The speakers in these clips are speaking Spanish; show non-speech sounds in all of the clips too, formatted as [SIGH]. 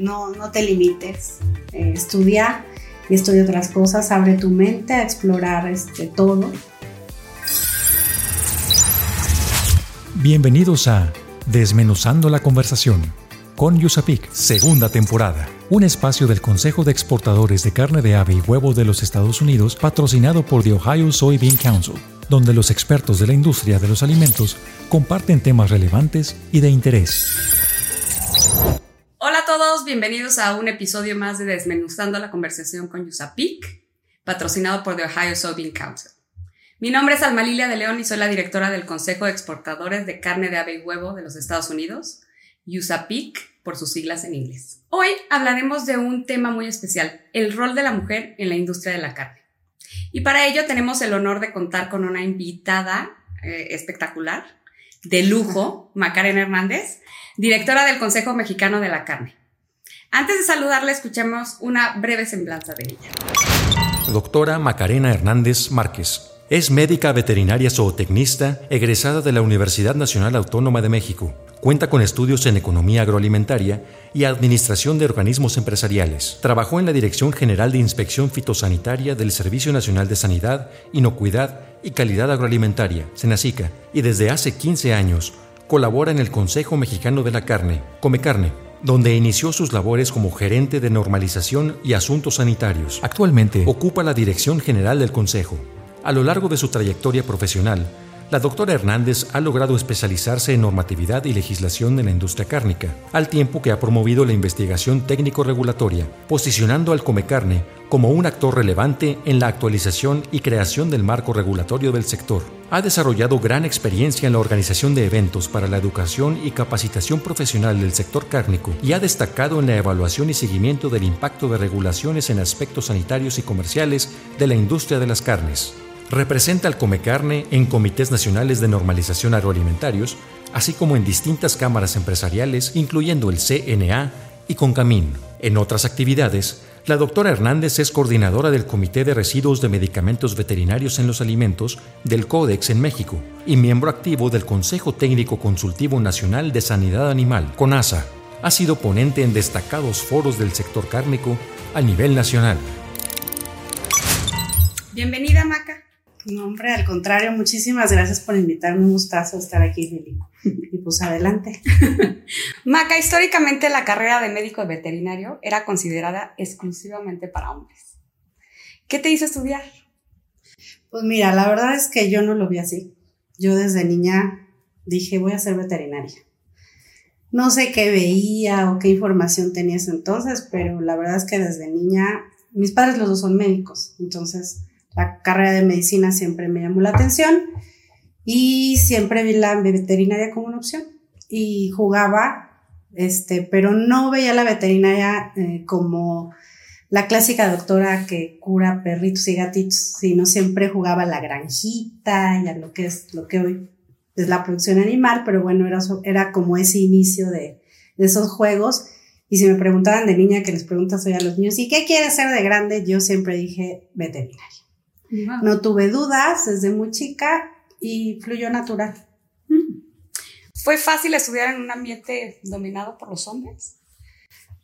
no, no te limites, eh, estudia y estudia otras cosas, abre tu mente a explorar este, todo. Bienvenidos a Desmenuzando la conversación con Yusapik, segunda temporada. Un espacio del Consejo de Exportadores de Carne de Ave y Huevo de los Estados Unidos patrocinado por The Ohio Soybean Council, donde los expertos de la industria de los alimentos comparten temas relevantes y de interés. Todos, bienvenidos a un episodio más de Desmenuzando la conversación con Yusapik, patrocinado por The Ohio Soybean Council. Mi nombre es Alma Lilia de León y soy la directora del Consejo de Exportadores de Carne de Ave y Huevo de los Estados Unidos, USAPIC por sus siglas en inglés. Hoy hablaremos de un tema muy especial, el rol de la mujer en la industria de la carne. Y para ello tenemos el honor de contar con una invitada eh, espectacular, de lujo, [LAUGHS] Macarena Hernández, directora del Consejo Mexicano de la Carne. Antes de saludarla, escuchemos una breve semblanza de ella. Doctora Macarena Hernández Márquez. Es médica veterinaria zootecnista egresada de la Universidad Nacional Autónoma de México Cuenta con estudios en economía agroalimentaria y administración de organismos empresariales. Trabajó en la Dirección General de Inspección Fitosanitaria del Servicio Nacional de Sanidad, Inocuidad y Calidad Agroalimentaria, Senacica, y desde hace 15 años colabora en el Consejo Mexicano de la Carne, Come Carne, donde inició sus labores como gerente de normalización y asuntos sanitarios. Actualmente ocupa la dirección general del Consejo. A lo largo de su trayectoria profesional, la doctora Hernández ha logrado especializarse en normatividad y legislación en la industria cárnica, al tiempo que ha promovido la investigación técnico-regulatoria, posicionando al Comecarne como un actor relevante en la actualización y creación del marco regulatorio del sector. Ha desarrollado gran experiencia en la organización de eventos para la educación y capacitación profesional del sector cárnico y ha destacado en la evaluación y seguimiento del impacto de regulaciones en aspectos sanitarios y comerciales de la industria de las carnes. Representa al Comecarne en comités nacionales de normalización agroalimentarios, así como en distintas cámaras empresariales, incluyendo el CNA y Concamín. En otras actividades, la doctora Hernández es coordinadora del Comité de Residuos de Medicamentos Veterinarios en los Alimentos del Códex en México y miembro activo del Consejo Técnico Consultivo Nacional de Sanidad Animal, CONASA. Ha sido ponente en destacados foros del sector cárnico a nivel nacional. Bienvenida, Maca. No, hombre, al contrario, muchísimas gracias por invitarme. Un gustazo estar aquí, Lili. Y pues adelante. [LAUGHS] Maca, históricamente la carrera de médico veterinario era considerada exclusivamente para hombres. ¿Qué te hizo estudiar? Pues mira, la verdad es que yo no lo vi así. Yo desde niña dije, voy a ser veterinaria. No sé qué veía o qué información tenías entonces, pero la verdad es que desde niña, mis padres los dos son médicos, entonces la carrera de medicina siempre me llamó la atención y siempre vi la veterinaria como una opción y jugaba, este, pero no veía la veterinaria eh, como la clásica doctora que cura perritos y gatitos, sino siempre jugaba la granjita y a lo que es lo que hoy es la producción animal, pero bueno, era, era como ese inicio de, esos juegos. Y si me preguntaban de niña, que les preguntas hoy a los niños, ¿y qué quieres ser de grande? Yo siempre dije No tuve dudas desde muy chica y fluyó natural. ¿Fue fácil estudiar en un ambiente dominado por los hombres?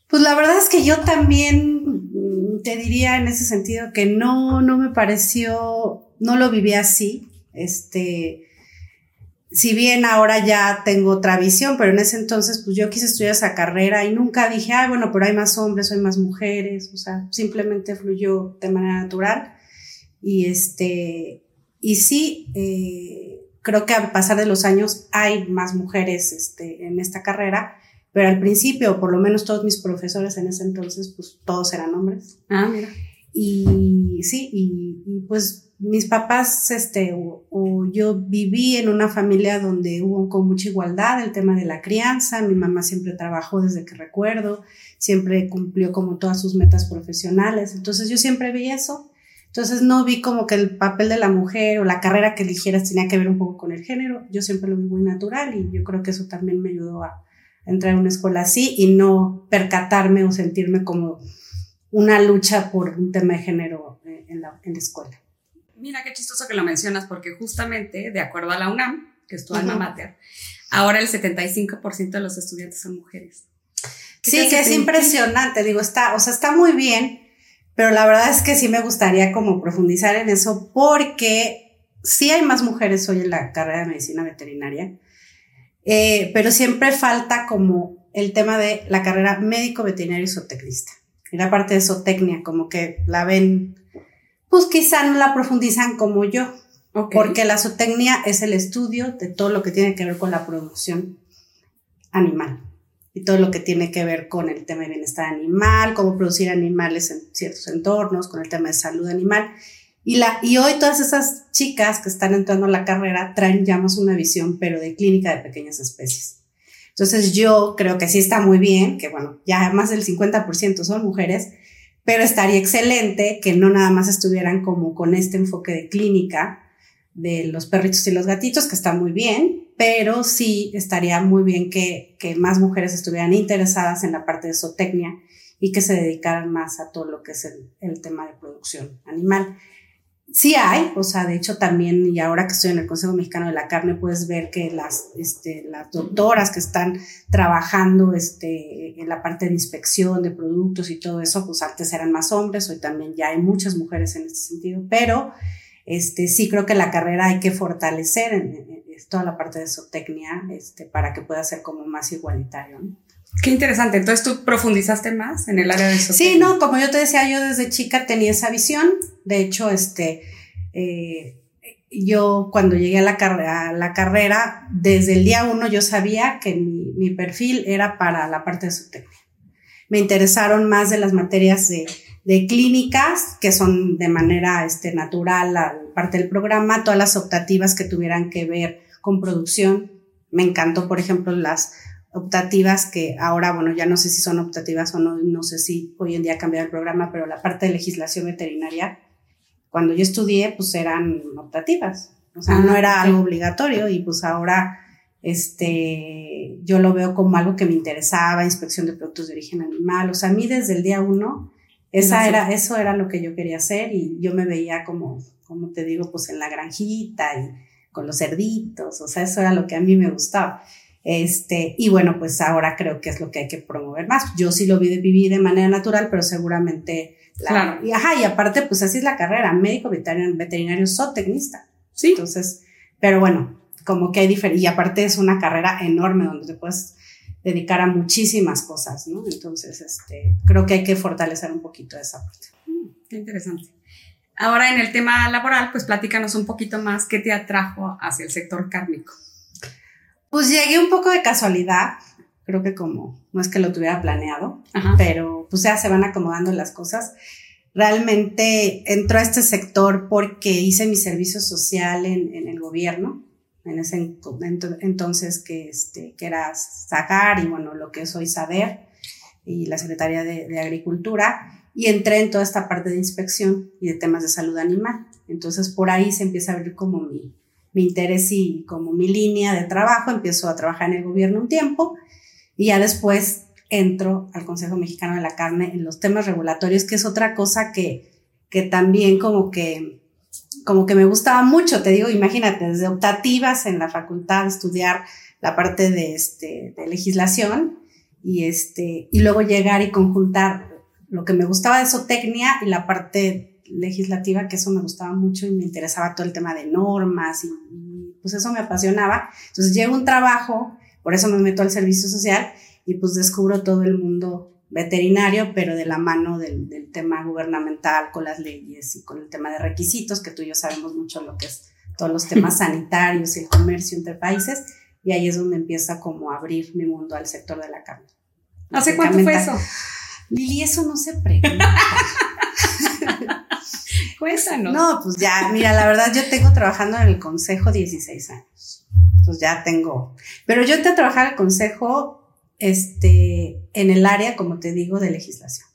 Pues la verdad es que yo también mm, te diría en ese sentido que no, no me pareció, no lo viví así. Este, si bien ahora ya tengo otra visión, pero en ese entonces pues yo quise estudiar esa carrera y nunca dije, ay, bueno, pero hay más hombres, hay más mujeres, o sea, simplemente fluyó de manera natural. Y este, y sí, eh, creo que al pasar de los años hay más mujeres este, en esta carrera, pero al principio, por lo menos todos mis profesores en ese entonces, pues todos eran hombres. Ah, mira. Y sí, y, pues mis papás, este, o, yo viví en una familia donde hubo con mucha igualdad el tema de la crianza, mi mamá siempre trabajó desde que recuerdo, siempre cumplió como todas sus metas profesionales, entonces yo siempre vi eso entonces no vi como que el papel de la mujer o la carrera que eligieras tenía que ver un poco con el género. Yo siempre lo vi muy natural y yo creo que eso también me ayudó a entrar a una escuela así y no percatarme o sentirme como una lucha por un tema de género eh, en la, en la escuela. Mira qué chistoso que lo mencionas porque justamente de acuerdo a la UNAM, que es tu alma mater, ahora el 75% de los estudiantes son mujeres. Sí, que es impresionante, digo, está, o sea, está muy bien, pero la verdad es que sí me gustaría como profundizar en eso porque sí hay más mujeres hoy en la carrera de medicina veterinaria, eh, pero siempre falta como el tema de la carrera médico veterinario zootecnista. Y la parte de zootecnia, como que la ven, pues quizá no la profundizan como yo, porque la zootecnia es el estudio de todo lo que tiene que ver con la producción animal y todo lo que tiene que ver con el tema de bienestar animal, cómo producir animales en ciertos entornos, con el tema de salud animal. Y, la, y hoy todas esas chicas que están entrando a la carrera traen ya más una visión, pero de clínica de pequeñas especies. Entonces yo creo que sí está muy bien, que bueno, ya más del 50% son mujeres, pero estaría excelente que no nada más estuvieran como con este enfoque de clínica de los perritos y los gatitos, que está muy bien, pero sí estaría muy bien que, que más mujeres estuvieran interesadas en la parte de zootecnia y que se dedicaran más a todo lo que es el, el, tema de producción animal. Sí hay, o sea, de hecho también, y ahora que estoy en el Consejo Mexicano de la Carne, puedes ver que las, este, las doctoras que están trabajando este, en la parte de inspección de productos y todo eso, pues antes eran más hombres, hoy también ya hay muchas mujeres en este sentido, pero este, sí creo que la carrera hay que fortalecer en, toda la parte de zootecnia este, para que pueda ser como más igualitario. Qué interesante. Entonces tú profundizaste más en el área de zootecnia. Sí, no, como yo te decía, yo desde chica tenía esa visión. De hecho, este, eh, yo cuando llegué a la, a la, carrera, desde el día uno yo sabía que mi, mi, perfil era para la parte de zootecnia. Me interesaron más de las materias de, de clínicas, que son de manera este, natural la parte del programa, todas las optativas que tuvieran que ver con producción. Me encantó, por ejemplo, las optativas que ahora, bueno, ya no sé si son optativas o no, no sé si hoy en día ha cambiado el programa, pero la parte de legislación veterinaria, cuando yo estudié, pues eran optativas, o sea, no ah, era algo obligatorio y pues ahora, este, yo lo veo como algo que me interesaba, inspección de productos de origen animal, o sea, a mí desde el día uno, esa era, eso era lo que yo quería hacer y yo me veía como, como te digo, pues en la granjita y con los cerditos, o sea, eso era lo que a mí me gustaba. Este, y bueno, pues ahora creo que es lo que hay que promover más. Yo sí lo vi de vivir de manera natural, pero seguramente claro. y ajá, y aparte, pues así es la carrera, médico veterinario, veterinario zootecnista. Sí. Entonces, pero bueno, como que hay diferencia, y aparte es una carrera enorme donde te puedes dedicar a muchísimas cosas, ¿no? Entonces, este, creo que hay que fortalecer un poquito esa parte. Mm, qué interesante. Ahora en el tema laboral, pues platícanos un poquito más qué te atrajo hacia el sector cárnico. Pues llegué un poco de casualidad, creo que como no es que lo tuviera planeado, pero pues ya se van acomodando las cosas. Realmente entró a este sector porque hice mi servicio social en, en el gobierno, en ese entonces que, este, que era SACAR y bueno, lo que es hoy SADER y la Secretaría de, de Agricultura y entré en toda esta parte de inspección y de temas de salud animal. Entonces por ahí se empieza a abrir como mi, mi interés y como mi línea de trabajo. Empiezo a trabajar en el gobierno un tiempo y ya después entro al Consejo Mexicano de la Carne en los temas regulatorios, que es otra cosa que, que también como que, como que me gustaba mucho. Te digo, imagínate, desde optativas en la facultad, estudiar la parte de, este, de legislación y, este, y luego llegar y conjuntar lo que me gustaba de zootecnia y la parte legislativa, que eso me gustaba mucho y me interesaba todo el tema de normas y, pues eso me apasionaba. Entonces llego un trabajo, por eso me meto al servicio social y pues descubro todo el mundo veterinario, pero de la mano del, del, tema gubernamental, con las leyes y con el tema de requisitos, que tú y yo sabemos mucho lo que es todos los temas [LAUGHS] sanitarios y el comercio entre países, y ahí es donde empieza como a abrir mi mundo al sector de la carne. ¿Hace cuánto fue eso? Lili, eso no se pregunta. [LAUGHS] Cuéntanos. No, pues ya, mira, la verdad yo tengo trabajando en el consejo 16 años. Entonces ya tengo. Pero yo entré a trabajar en el consejo este, en el área, como te digo, de legislación.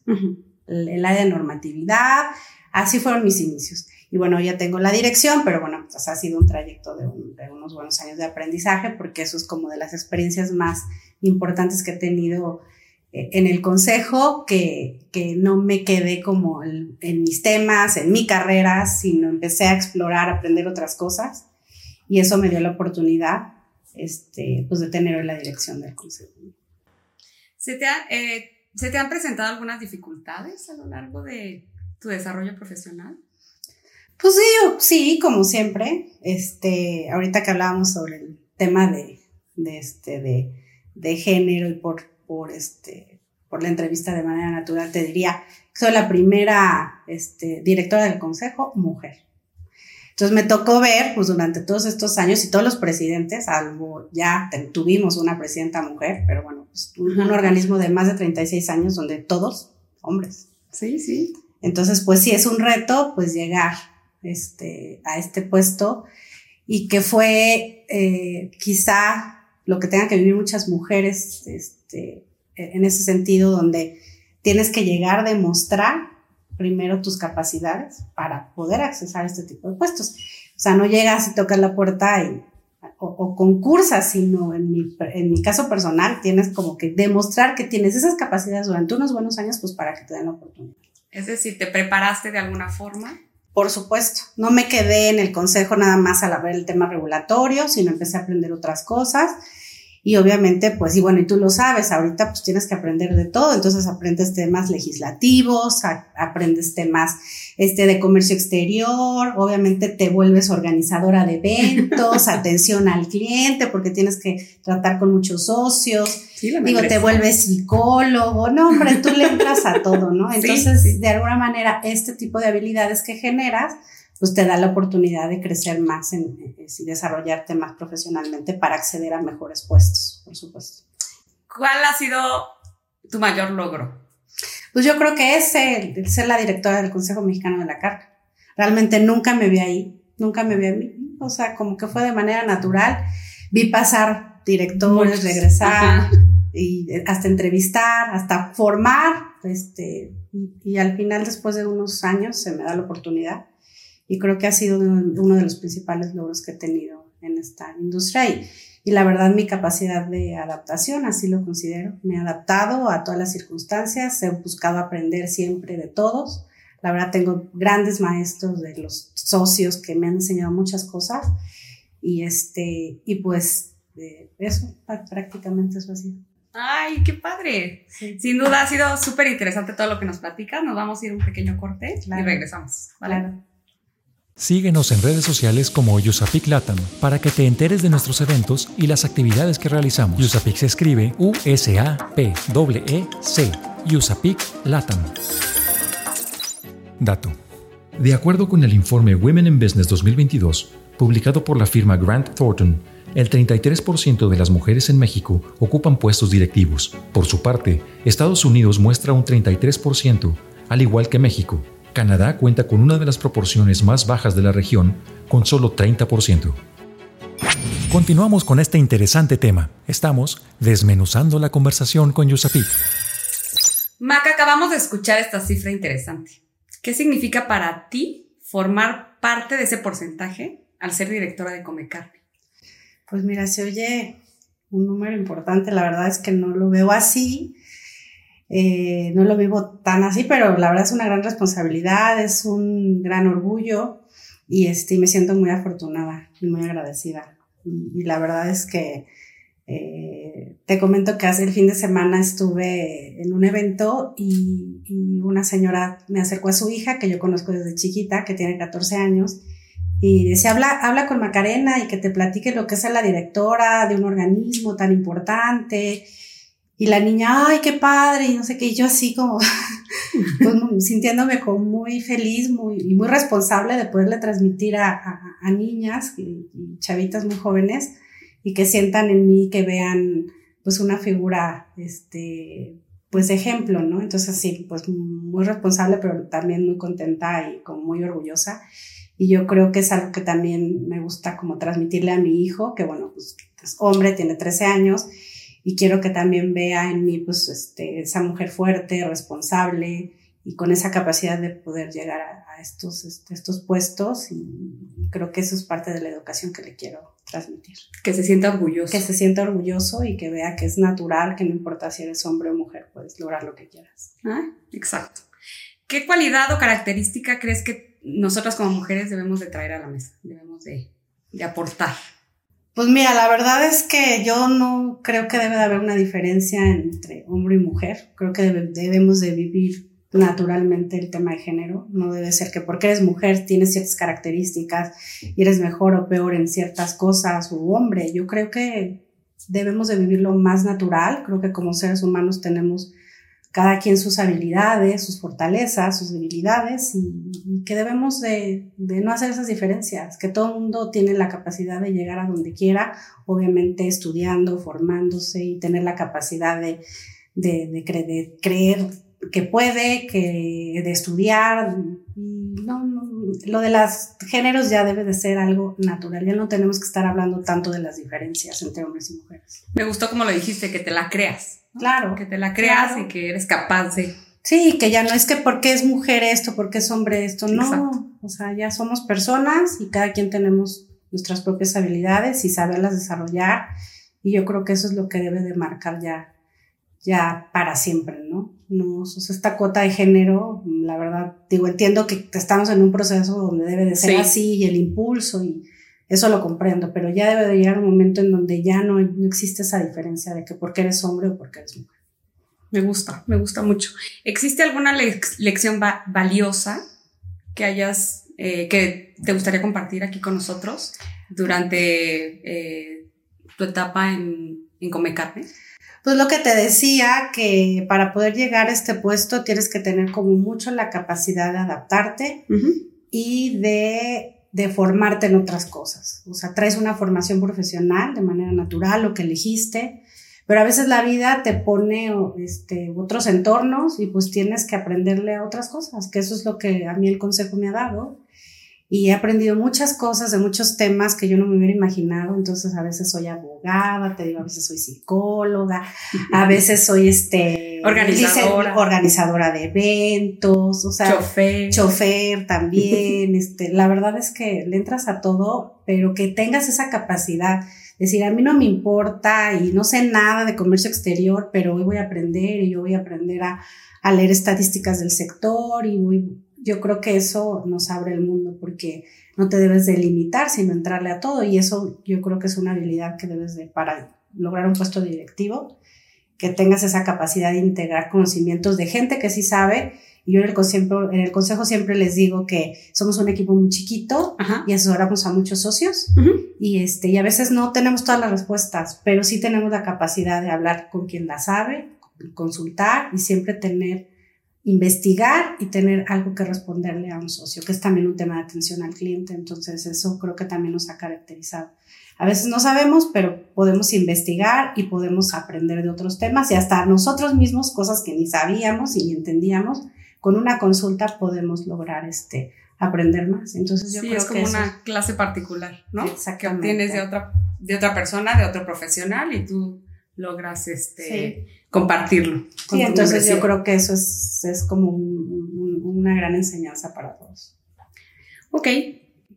el, área de normatividad. Así fueron mis inicios. Y bueno, ya tengo la dirección, pero bueno, pues ha sido un trayecto de, de unos buenos años de aprendizaje, porque eso es como de las experiencias más importantes que he tenido en el consejo que, que no me quedé como en, mis temas, en mi carrera, sino empecé a explorar, a aprender otras cosas y eso me dio la oportunidad este, pues de tener la dirección del consejo. ¿Se te, eh, ¿Se te han presentado algunas dificultades a lo largo de tu desarrollo profesional? Pues sí, sí, como siempre. Este, ahorita que hablábamos sobre el tema de, este, de género y por, por este, por la entrevista de manera natural, te diría que soy la primera este, directora del consejo mujer. Entonces me tocó ver, pues durante todos estos años y todos los presidentes, algo ya tuvimos una presidenta mujer, pero bueno, pues, un, un, organismo de más de 36 años donde todos hombres. Sí, sí. Entonces, pues sí es un reto, pues llegar este, a este puesto y que fue eh, quizá lo que tengan que vivir muchas mujeres este, en ese sentido, donde tienes que llegar a demostrar primero tus capacidades para poder accesar a este tipo de puestos. O sea, no llegas y tocas la puerta y, o, o concursas, sino en mi, en mi caso personal tienes como que demostrar que tienes esas capacidades durante unos buenos años, pues para que te den la oportunidad. Es decir, ¿te preparaste de alguna forma? Por supuesto, no me quedé en el consejo nada más al ver el tema regulatorio, sino empecé a aprender otras cosas y obviamente, pues, y bueno, y tú lo sabes, ahorita pues tienes que aprender de todo, entonces aprendes temas legislativos, a, aprendes temas este, de comercio exterior, obviamente te vuelves organizadora de eventos, [LAUGHS] atención al cliente, porque tienes que tratar con muchos socios, Sí, la digo, te vuelves psicólogo, no, hombre, tú le entras a todo, ¿no? [LAUGHS] Sí, Entonces, sí. de alguna manera, este tipo de habilidades que generas, pues te da la oportunidad de crecer más en, y desarrollarte más profesionalmente para acceder a mejores puestos, por supuesto. ¿Cuál ha sido tu mayor logro? Pues yo creo que es el, el ser la directora del Consejo Mexicano de la Carne. Realmente nunca me vi ahí, nunca me vi a mí. O sea, como que fue de manera natural. Vi pasar directores, Muchos. regresar, Ajá. y hasta entrevistar, hasta formar, este, y, y al final, después de unos años, se me da la oportunidad. Y creo que ha sido uno de los principales logros que he tenido en esta industria. Y, y la verdad, mi capacidad de adaptación, así lo considero. Me he adaptado a todas las circunstancias, he buscado aprender siempre de todos. La verdad, tengo grandes maestros de los socios que me han enseñado muchas cosas. Y, este, y pues, eh, eso, pr- prácticamente eso ha sido. ¡Ay, qué padre! Sí. Sin duda ha sido súper interesante todo lo que nos platicas. Nos vamos a ir un pequeño corte Claro. y regresamos. ¿vale? Claro. Síguenos en redes sociales como Yusapic Latam para que te enteres de nuestros eventos y las actividades que realizamos. Yusapic se escribe U-S-A-P-E-C. Yusapic Latam. Dato. De acuerdo con el informe Women in Business 2022, publicado por la firma Grant Thornton, el 33% de las mujeres en México ocupan puestos directivos. Por su parte, Estados Unidos muestra un 33%, al igual que México. Canadá cuenta con una de las proporciones más bajas de la región, con solo 30%. Continuamos con este interesante tema. Estamos desmenuzando la conversación con Yusapik. Maca, acabamos de escuchar esta cifra interesante. ¿Qué significa para ti formar parte de ese porcentaje al ser directora de Comecarne? Pues mira, se oye un número importante, la verdad es que no lo veo así, eh, no lo vivo tan así, pero la verdad es una gran responsabilidad, es un gran orgullo y este, me siento muy afortunada y muy agradecida. Y, la verdad es que eh, te comento que hace el fin de semana estuve en un evento y, una señora me acercó a su hija, que yo conozco desde chiquita, que tiene 14 años, y decía, habla, habla con Macarena y que te platique lo que es la directora de un organismo tan importante. Y la niña, ay, qué padre, y no sé qué, y yo así como, [LAUGHS] pues, sintiéndome como muy feliz muy, y muy responsable de poderle transmitir a, a- a niñas y, y chavitas muy jóvenes y que sientan en mí, que vean pues una figura, este, pues de ejemplo, ¿no? Entonces sí, pues muy responsable, pero también muy contenta y como muy orgullosa. Y yo creo que es algo que también me gusta como transmitirle a mi hijo, que bueno, pues es hombre, tiene 13 años, y quiero que también vea en mí, pues, este, esa mujer fuerte, responsable, y con esa capacidad de poder llegar a, a estos, este, estos puestos, y, creo que eso es parte de la educación que le quiero transmitir. Que se sienta orgulloso. Que se sienta orgulloso y que vea que es natural, que no importa si eres hombre o mujer, puedes lograr lo que quieras. Ah, Exacto. ¿Qué cualidad o característica crees que nosotras como mujeres debemos de traer a la mesa? Debemos de, de aportar. Pues mira, la verdad es que yo no creo que debe de haber una diferencia entre hombre y mujer. Creo que debemos de vivir naturalmente el tema de género. No debe ser que porque eres mujer tienes ciertas características y eres mejor o peor en ciertas cosas u hombre. Yo creo que debemos de vivirlo más natural. Creo que como seres humanos tenemos cada quien sus habilidades, sus fortalezas, sus debilidades y, que debemos de, no hacer esas diferencias, que todo el mundo tiene la capacidad de llegar a donde quiera, obviamente estudiando, formándose y tener la capacidad de, de, creer que puede, que de estudiar. No, no, lo de los géneros ya debe de ser algo natural, ya no tenemos que estar hablando tanto de las diferencias entre hombres y mujeres. Me gustó como lo dijiste, que te la creas Claro. Que te la creas y que eres capaz de. Sí, que ya no es que porque es mujer esto, porque es hombre esto, no. O sea, ya somos personas y cada quien tenemos nuestras propias habilidades y saberlas desarrollar. Y yo creo que eso es lo que debe de marcar ya, ya para siempre, ¿no? No, o sea, esta cuota de género, la verdad, digo, entiendo que estamos en un proceso donde debe de ser así y el impulso y eso lo comprendo, pero ya debe de llegar un momento en donde ya no, no existe esa diferencia de que porque eres hombre o porque eres mujer. Me gusta, me gusta mucho. ¿Existe alguna lección valiosa que hayas, eh, que te gustaría compartir aquí con nosotros durante eh, tu etapa en, en Come Carne? Pues lo que te decía, que para poder llegar a este puesto tienes que tener como mucho la capacidad de adaptarte y de de formarte en otras cosas. O sea, traes una formación profesional de manera natural, lo que elegiste, pero a veces la vida te pone este, otros entornos y pues tienes que aprenderle a otras cosas, que eso es lo que a mí el consejo me ha dado y he aprendido muchas cosas de muchos temas que yo no me hubiera imaginado. Entonces, a veces soy abogada, te digo, a veces soy psicóloga, a [LAUGHS] veces soy este organizadora, organizadora de eventos, o sea, chofer, chofer también. [LAUGHS] este, la verdad es que le entras a todo, pero que tengas esa capacidad. Decir, a mí no me importa y no sé nada de comercio exterior, pero hoy voy a aprender y yo voy a aprender a, a leer estadísticas del sector y voy, yo creo que eso nos abre el mundo porque no te debes de limitar, sino entrarle a todo. Y eso yo creo que es una habilidad que debes de para lograr un puesto directivo, que tengas esa capacidad de integrar conocimientos de gente que sí sabe. Y yo en el, consejo, en el consejo siempre les digo que somos un equipo muy chiquito y asesoramos a muchos socios. Y, este, y a veces no tenemos todas las respuestas, pero sí tenemos la capacidad de hablar con quien la sabe, consultar y siempre tener investigar y tener algo que responderle a un socio, que es también un tema de atención al cliente. Entonces, eso creo que también nos ha caracterizado. A veces no sabemos, pero podemos investigar y podemos aprender de otros temas y hasta nosotros mismos cosas que ni sabíamos y ni entendíamos, con una consulta podemos lograr este aprender más. Entonces yo sí, creo es como que una clase particular, ¿no? Exactamente. Que obtienes de otra de otra persona, de otro profesional y tú logras este compartirlo. Sí, entonces yo creo que eso es, es como una gran enseñanza para todos. Ok,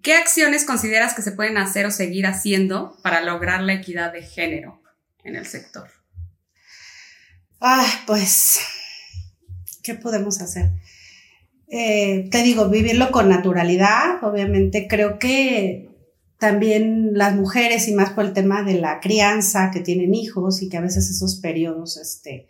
¿qué acciones consideras que se pueden hacer o seguir haciendo para lograr la equidad de género en el sector? Ah, pues, ¿qué podemos hacer? Eh, te digo, vivirlo con naturalidad, obviamente creo que también las mujeres y más por el tema de la crianza que tienen hijos y que a veces esos periodos este,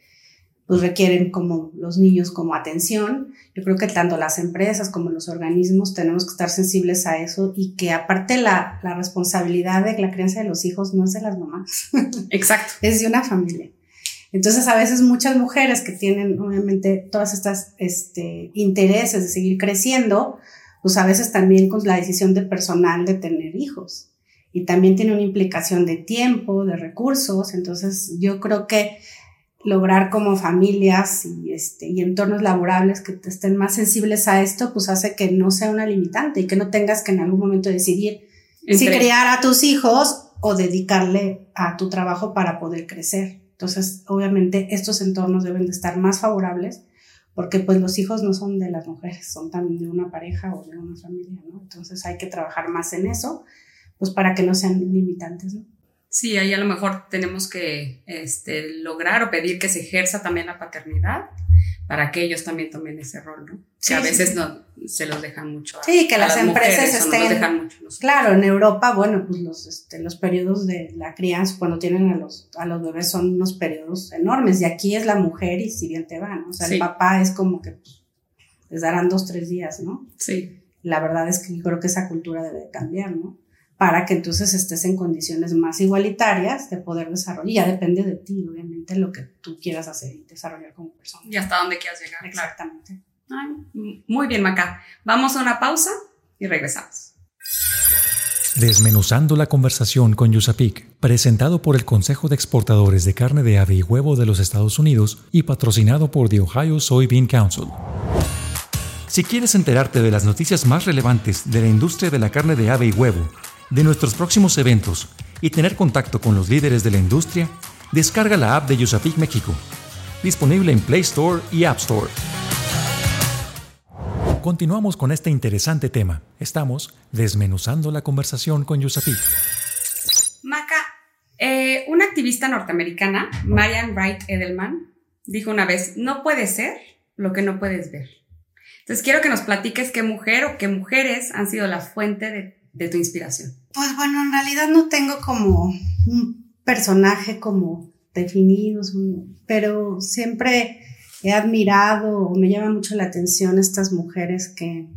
pues requieren como los niños como atención. Yo creo que tanto las empresas como los organismos tenemos que estar sensibles a eso y que aparte la, la responsabilidad de la crianza de los hijos no es de las mamás. [LAUGHS] Exacto. es de una familia. Entonces a veces muchas mujeres que tienen obviamente todas estas este, intereses de seguir creciendo, pues a veces también con la decisión del personal de tener hijos. Y también tiene una implicación de tiempo, de recursos. Entonces yo creo que lograr como familias y, este, y entornos laborables que estén más sensibles a esto, pues hace que no sea una limitante y que no tengas que en algún momento decidir si criar a tus hijos o dedicarle a tu trabajo para poder crecer. Entonces, obviamente, estos entornos deben de estar más favorables porque pues los hijos no son de las mujeres, son también de una pareja o de una familia, ¿no? Entonces hay que trabajar más en eso, pues para que no sean limitantes, ¿no? Sí, ahí a lo mejor tenemos que este, lograr o pedir que se ejerza también la paternidad para que ellos también tomen ese rol, ¿no? Sí, que a veces sí. no se los dejan mucho. A, Sí, que a las empresas mujeres, no estén-. Claro, en Europa, bueno, pues los, este, los periodos de la crianza, cuando tienen a los, a los bebés, son unos periodos enormes. Y aquí es la mujer y si bien te va, ¿no? O sea, Sí. el papá es como que pues, les darán dos, tres días, ¿no? Sí, La verdad es que yo creo que esa cultura debe de cambiar, ¿no? Para que entonces estés en condiciones más igualitarias de poder desarrollar. Y ya depende de ti, obviamente, lo que tú quieras hacer y desarrollar como persona. y hasta dónde quieras llegar, claro. Exactamente. Ay, muy bien, Maca. Vamos a una pausa y regresamos. Desmenuzando la conversación con Yusapik, presentado por el Consejo de Exportadores de Carne de Ave y Huevo de los Estados Unidos y patrocinado por The Ohio Soybean Council. Si quieres enterarte de las noticias más relevantes de la industria de la carne de ave y huevo, de nuestros próximos eventos y tener contacto con los líderes de la industria, descarga la app de Yusapik México, disponible en Play Store y App Store. Continuamos con este interesante tema. Estamos desmenuzando la conversación con Yusapik. Maca, eh, una activista norteamericana, Marian Wright Edelman, dijo una vez, no puede ser lo que no puedes ver. Entonces quiero que nos platiques qué mujer o qué mujeres han sido la fuente de, de tu inspiración. Pues bueno, en realidad no tengo como un personaje como definido, pero siempre he admirado o me llama mucho la atención estas mujeres que,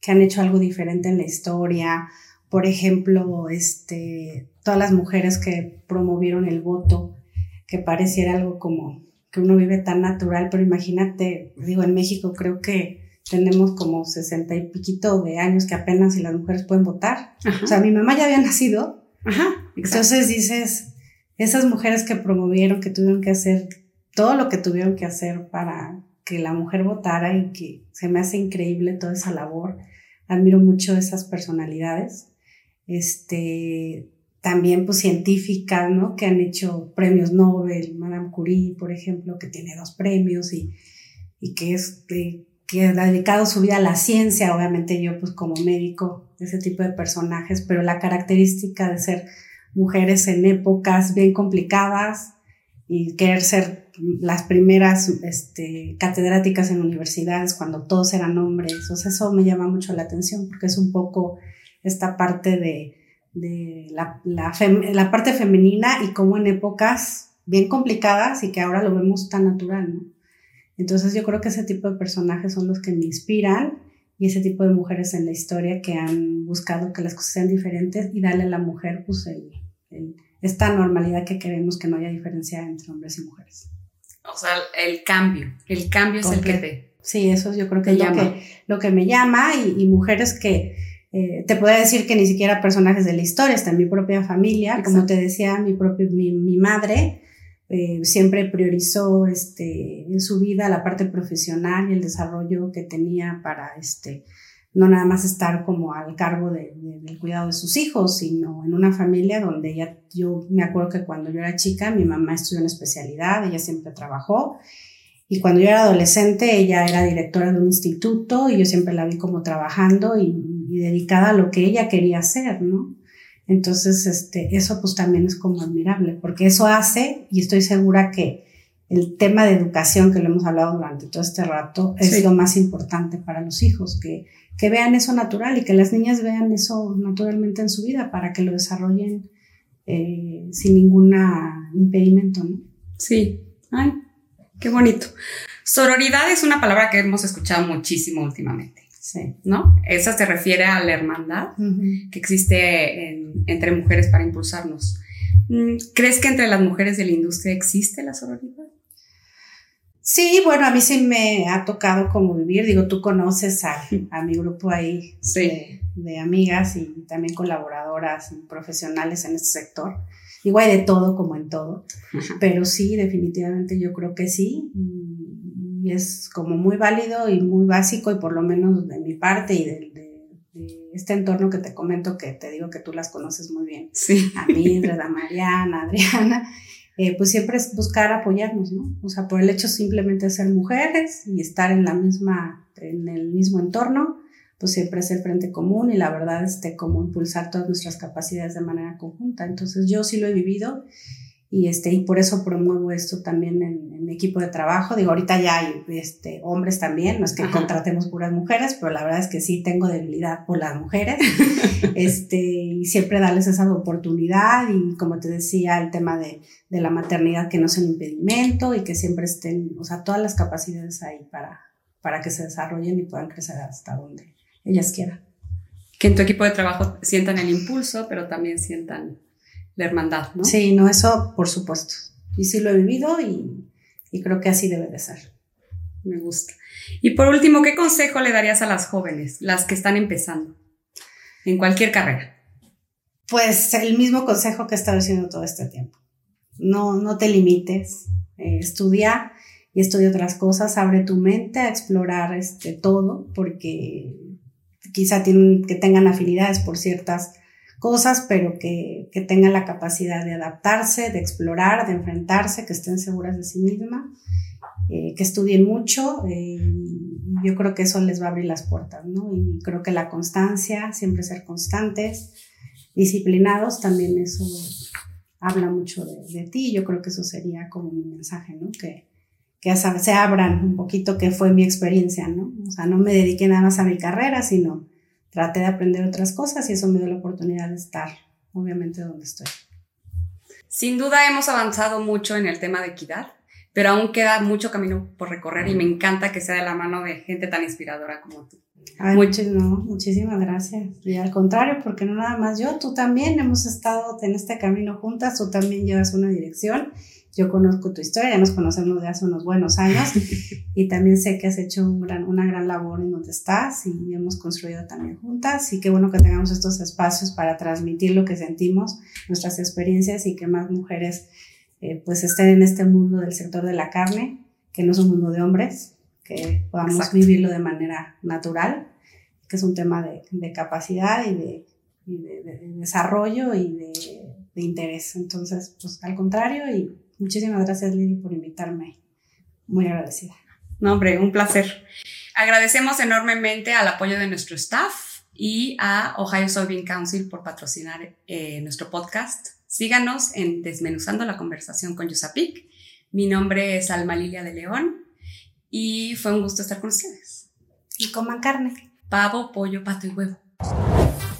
que han hecho algo diferente en la historia. Por ejemplo, este, todas las mujeres que promovieron el voto, que pareciera algo como que uno vive tan natural, pero imagínate, digo, en México creo que tenemos como sesenta y piquito de años que apenas si las mujeres pueden votar. Ajá. O sea, mi mamá ya había nacido. Ajá. Entonces dices, esas mujeres que promovieron, que tuvieron que hacer todo lo que tuvieron que hacer para que la mujer votara y que se me hace increíble toda esa labor. Admiro mucho esas personalidades. Este, también pues científicas, ¿no? Que han hecho premios Nobel, Madame Curie, por ejemplo, que tiene dos premios y, y que es que ha dedicado su vida a la ciencia, obviamente yo pues como médico, ese tipo de personajes, pero la característica de ser mujeres en épocas bien complicadas y querer ser las primeras este, catedráticas en universidades cuando todos eran hombres, o eso me llama mucho la atención porque es un poco esta parte de, de la, la, la parte femenina y cómo en épocas bien complicadas y que ahora lo vemos tan natural, ¿no? Entonces yo creo que ese tipo de personajes son los que me inspiran y ese tipo de mujeres en la historia que han buscado que las cosas sean diferentes y darle a la mujer pues el, el- esta normalidad que queremos que no haya diferencia entre hombres y mujeres. O sea, el cambio. El cambio es el que te... Sí, eso yo creo que es lo que, lo que me llama y, y mujeres que eh, te podría decir que ni siquiera personajes de la historia, está en mi propia familia, como te decía, mi, propio, mi, mi madre eh, siempre priorizó este, en su vida la parte profesional y el desarrollo que tenía para este, no nada más estar como al cargo de- de- del cuidado de sus hijos, sino en una familia donde ella, yo me acuerdo que cuando yo era chica, mi mamá estudió una especialidad, ella siempre trabajó, y cuando yo era adolescente, ella era directora de un instituto y yo siempre la vi como trabajando y, y dedicada a lo que ella quería hacer, ¿no? Entonces, este, eso pues también es como admirable, porque eso hace, y estoy segura que el tema de educación que lo hemos hablado durante todo este rato es Sí. lo más importante para los hijos, que, que vean eso natural y que las niñas vean eso naturalmente en su vida para que lo desarrollen eh, sin ningún impedimento, ¿no? Sí. Ay, qué bonito. Sororidad es una palabra que hemos escuchado muchísimo últimamente, Sí. ¿no? Esa se refiere a la hermandad que existe en- entre mujeres para impulsarnos. Mm, ¿Crees que entre las mujeres de la industria existe la sororidad? Sí, bueno, a mí sí me ha tocado como vivir, digo, tú conoces a, a mi grupo ahí Sí. de, de amigas y también colaboradoras y profesionales en este sector. Hay de todo como en todo, Ajá. pero sí, definitivamente yo creo que sí, y, es como muy válido y muy básico, y por lo menos de mi parte y de, de- de este entorno que te comento, que te digo que tú las conoces muy bien, Sí. a Mildred, a Mariana, a Adriana, eh, pues siempre es buscar apoyarnos, ¿no? O sea, por el hecho simplemente de ser mujeres y estar en la misma, en el mismo entorno, pues siempre es el frente común y la verdad, este, como impulsar todas nuestras capacidades de manera conjunta. Entonces yo sí lo he vivido y, este, y por eso promuevo esto también en, mi equipo de trabajo. Digo, ahorita ya hay este, hombres también, no es que contratemos puras mujeres, pero la verdad es que sí tengo debilidad por las mujeres [LAUGHS] este, y siempre darles esa oportunidad y como te decía, el tema de, de la maternidad que no sea un impedimento y que siempre estén, o sea, todas las capacidades ahí para, para que se desarrollen y puedan crecer hasta donde ellas quieran. Que en tu equipo de trabajo sientan el impulso, pero también sientan la hermandad, ¿no? Sí, no, eso por supuesto. Y sí lo he vivido y, creo que así debe de ser. Me gusta. Y por último, ¿qué consejo le darías a las jóvenes, las que están empezando en cualquier carrera? Pues el mismo consejo que he estado diciendo todo este tiempo. No, no te limites, eh, estudia y estudia otras cosas, abre tu mente a explorar este, todo, porque quizá tienen, que tengan afinidades por ciertas cosas, pero que, que tengan la capacidad de adaptarse, de explorar, de enfrentarse, que estén seguras de sí mismas, eh, que estudien mucho. Eh, yo creo que eso les va a abrir las puertas, ¿no? Y creo que la constancia, siempre ser constantes, disciplinados, también eso habla mucho de, de ti. Yo creo que eso sería como mi mensaje, ¿no? Que, que se abran un poquito, que fue mi experiencia, ¿no? O sea, no me dediqué nada más a mi carrera, sino traté de aprender otras cosas y eso me dio la oportunidad de estar, obviamente, donde estoy. Sin duda hemos avanzado mucho en el tema de equidad, pero aún queda mucho camino por recorrer y me encanta que sea de la mano de gente tan inspiradora como tú. muchísimas gracias. Y al contrario, porque no nada más yo, tú también hemos estado en este camino juntas, tú también llevas una dirección yo conozco tu historia, ya nos conocemos de hace unos buenos años [LAUGHS] y también sé que has hecho una gran labor en donde estás y hemos construido también juntas y qué bueno que tengamos estos espacios para transmitir lo que sentimos, nuestras experiencias y que más mujeres eh, pues estén en este mundo del sector de la carne, que no es un mundo de hombres, que podamos vivirlo de manera natural, que es un tema de, capacidad y de, desarrollo y de, de interés. Entonces, pues al contrario y Muchísimas gracias, Lili, por invitarme. Muy agradecida. No, hombre, un placer. Agradecemos enormemente al apoyo de nuestro staff y a Ohio Soybean Council por patrocinar eh, nuestro podcast. Síganos en Desmenuzando la conversación con Yusapik. Mi nombre es Alma Lilia de León y fue un gusto estar con ustedes. Y coman carne. Pavo, pollo, pato y huevo.